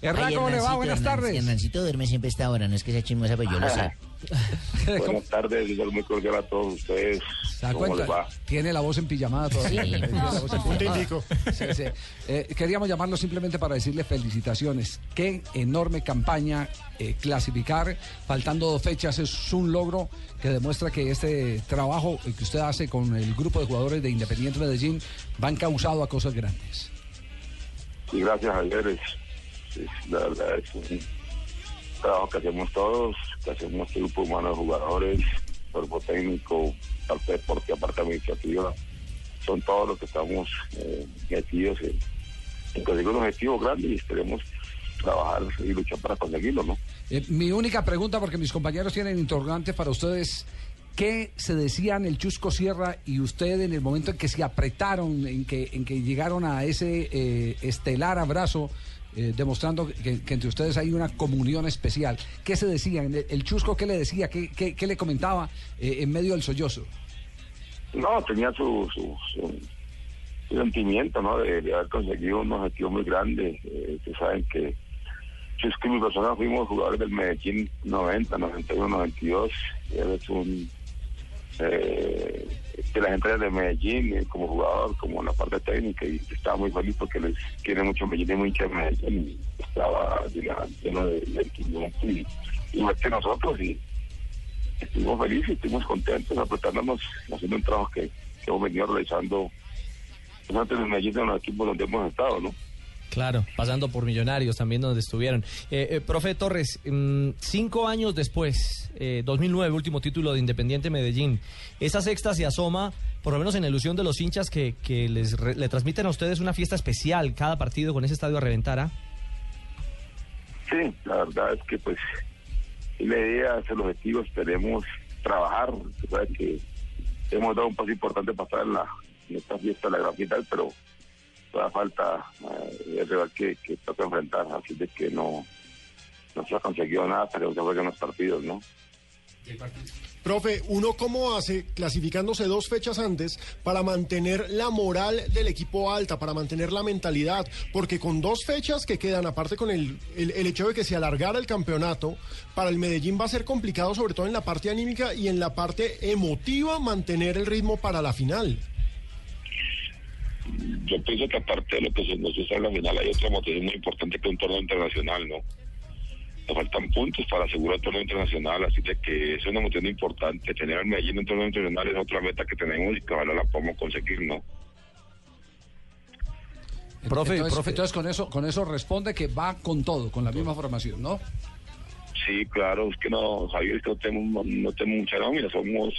Hernán, ¿cómo le va? Buenas tardes. Hernancito duerme siempre a esta hora, no es que sea chismosa, pero yo lo sé. Buenas tardes, igual muy cordial a todos ustedes. ¿Se da ¿Cómo les va? Tiene la voz en pijamada todavía. Sí. Tiene la voz en pijamada. Puntico. Sí, sí. Eh, queríamos llamarlo simplemente para decirle felicitaciones. Qué enorme campaña eh, clasificar. Faltando dos fechas es un logro que demuestra que este trabajo que usted hace con el grupo de jugadores de Independiente Medellín va encausado a cosas grandes. Y gracias Javier, la verdad es un trabajo que hacemos todos, que hacemos este grupo humano de jugadores, cuerpo técnico, parte deportiva, parte administrativa. Son todos los que estamos eh, metidos en, en conseguir un objetivo grande y esperemos trabajar y luchar para conseguirlo, ¿no? Eh, mi única pregunta, porque mis compañeros tienen interrogantes para ustedes. ¿Qué se decían el Chusco Sierra y usted en el momento en que se apretaron, en que, en que llegaron a ese eh, estelar abrazo, eh, demostrando que, que entre ustedes hay una comunión especial? ¿Qué se decían? ¿El, Chusco qué le decía? ¿Qué, qué- qué le comentaba eh, en medio del sollozo? No, tenía su, su, su- sentimiento, ¿no? De, haber conseguido un objetivo muy grande. Eh, ustedes saben que Chusco y mi persona fuimos jugadores del Medellín 90, 91, 92. Él es un... Eh, de la gente de Medellín, eh, como jugador, como en la parte técnica, y estaba muy feliz porque les quiere mucho Medellín muy hincha de Medellín. Estaba lleno de de y, igual que nosotros. y estuvimos felices, estuvimos contentos, apretándonos, haciendo un trabajo que, que hemos venido realizando pues, antes de Medellín en los equipos donde hemos estado, ¿no? Claro, pasando por Millonarios también donde estuvieron. Eh, eh, profe Torres, mm, cinco años después, eh, 2009, último título de Independiente Medellín, esa sexta se asoma, por lo menos en la ilusión de los hinchas que, que les re- le transmiten a ustedes una fiesta especial cada partido con ese estadio a reventar, ¿ah? Sí, la verdad es que pues la idea es el objetivo, esperemos trabajar, que hemos dado un paso importante para estar en, la, esta fiesta la gran final, pero toda falta eh, el rival que, que toca enfrentar, así de que no, no se ha conseguido nada, pero se juegan los partidos, ¿no? Profe, ¿uno cómo hace clasificándose dos fechas antes para mantener la moral del equipo alta, para mantener la mentalidad? Porque con dos fechas que quedan, aparte con el, el, el hecho de que se alargara el campeonato, para el Medellín va a ser complicado, sobre todo en la parte anímica y en la parte emotiva, mantener el ritmo para la final. Yo pienso que aparte de lo que se nos hizo en la final hay otra motivación muy importante que un torneo internacional, ¿no? Nos faltan puntos para asegurar el torneo internacional, así de que es una motivación importante. Tener al Medellín en un torneo internacional es otra meta que tenemos y que ojalá la podamos conseguir, ¿no? Profe, entonces, profe. entonces con eso, con eso responde que va con todo, con la misma formación, ¿no? Sí, claro, es que no, Javier, es que no tenemos, no tenemos mucha nómina, somos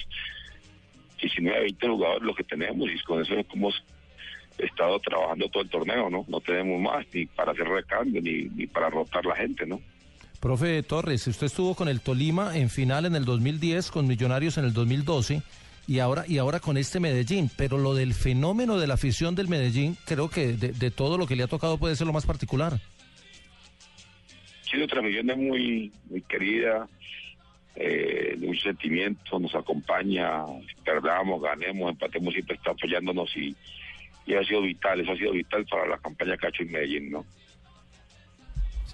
19, 20 jugadores los que tenemos y con eso hemos estado trabajando todo el torneo, ¿no? No tenemos más ni para hacer recambio ni, ni para rotar la gente, ¿no? Profe Torres, usted estuvo con el Tolima en final en el 2010, con Millonarios en el 2012 y ahora y ahora con este Medellín. Pero lo del fenómeno de la afición del Medellín, creo que de, de todo lo que le ha tocado puede ser lo más particular. Sí, nuestra afición es muy, muy querida, eh, de mucho sentimiento, nos acompaña, perdamos, ganemos, empatemos, siempre está apoyándonos y, y ha sido vital, eso ha sido vital para la campaña que ha hecho en Medellín, ¿no?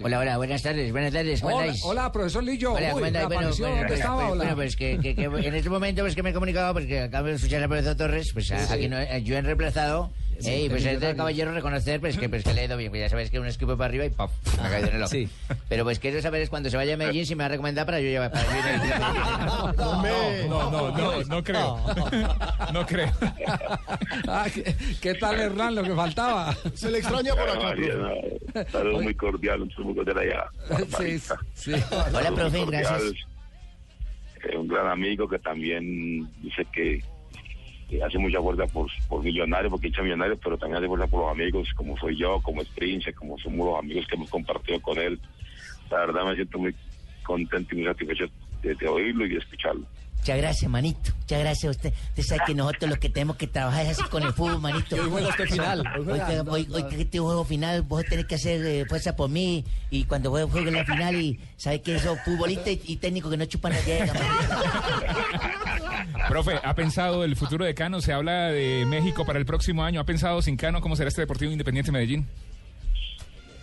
Hola, hola, buenas tardes, buenas tardes, ¿cómo Hola, hola, profesor Lillo. Hola, ¿cómo andáis? Bueno, reapareció, bueno, ¿dónde pues, estaba? pues, Hola. bueno, pues que, que- que en este momento pues que me he comunicado porque acabo de escuchar al profesor Torres, pues a- aquí no, eh, yo he reemplazado Sí, eh, y pues el es de millonario. caballero reconocer pues que pues que le he ido bien, pues ya sabéis que un esquipo para arriba y ¡pop! me ha caído en el ojo. Sí. Pero pues quiero saber es cuando se vaya a Medellín si me va a recomendar para yo llevar para yo ir Hombre, No, no, no, no creo. No creo. Ah, ¿qué, qué tal, Hernán? Lo que faltaba. se le extraña por acá, no, Saludos muy cordial, un saludo cordial allá. Sí, sí. Hola, profe, gracias. Eh, un gran amigo que también dice que, hace mucha fuerza por, por millonarios, porque echa millonarios, pero también hace fuerza por los amigos, como soy yo, como es Prince, como somos los amigos que hemos compartido con él. La verdad me siento muy contento y muy satisfecho de, de oírlo y de escucharlo. Muchas gracias, manito. Muchas gracias a usted. Usted sabe que nosotros los que tenemos que trabajar es así con el fútbol, manito. hoy juega usted final, hoy Hoy, juega. que- hoy, hoy que este juego final, vos tenés que hacer eh, fuerza por mí. Y cuando vos juegues la final, y sabes que esos futbolistas y, y técnicos que no chupan la llega, Profe, ¿ha pensado el futuro de Cano? Se habla de México para el próximo año. ¿Ha pensado sin Cano cómo será este Deportivo Independiente Medellín?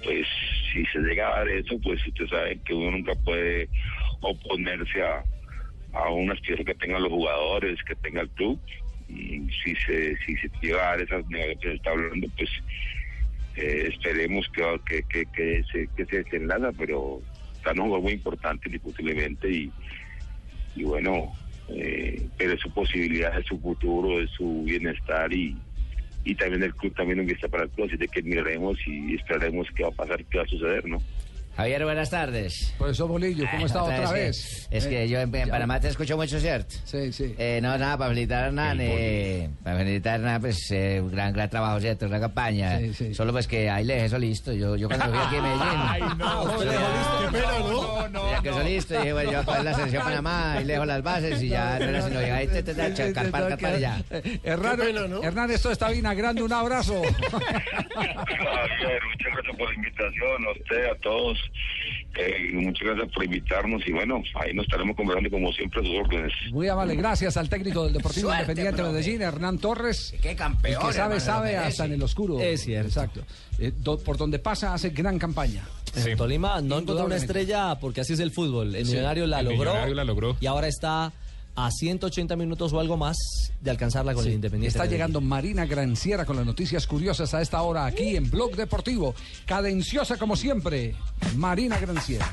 Pues si se llega a dar eso, pues ustedes saben que uno nunca puede oponerse a, a una aspiración que tengan los jugadores, que tenga el club. Si se si se llega a dar esas negociaciones que se está hablando, pues eh, esperemos que, que, que, que se, que se desenlaza, pero está un juego muy importante indiscutiblemente y, y bueno, eh, pero es su posibilidad, es su futuro, es su bienestar y, y también el club también empieza para el club, así de que miraremos y esperaremos qué va a pasar, qué va a suceder, ¿no? Javier, buenas tardes. Profesor Bolillo, ¿cómo Ah, está otra que- vez? Es que Eh, yo en, Panamá te escucho mucho, ¿cierto? Sí, sí. Eh, no, nada, para felicitar a Hernán, eh, para felicitar a Hernán, pues, un gran, gran trabajo, ¿cierto? Una campaña. Sí, sí. Solo pues que ahí le dejé eso listo. Yo, yo cuando fui aquí a Medellín, no, Qué pena, ¿no? ya que eso listo, dije, bueno, yo voy a la selección Panamá, ahí le dejo las bases y ya no era sino llegar ahí, te, te, te, te, carpar, carpar y ya. Eh, Hernán, ¿no? Hernán, esto está vinagrando. Un abrazo. Javier, muchas gracias por la invitación, a usted, a todos. Eh, muchas gracias por invitarnos y bueno, ahí nos estaremos conversando como siempre a sus órdenes. Muy amable, gracias al técnico del Deportivo Suerte, Independiente de. Medellín, Hernán Torres. Qué campeón, El que sabe, hermano, sabe hasta en el oscuro. Es cierto. Exacto. Eh, do- por donde pasa hace gran campaña. En Tolima no encontró una estrella porque así es el fútbol. El Millonario la el logró. Millonario la logró. Y ahora está a 180 minutos o algo más de alcanzarla con el Independiente. Está llegando Marina Granciera con las noticias curiosas a esta hora aquí en Blog Deportivo. Cadenciosa como siempre, Marina Granciera.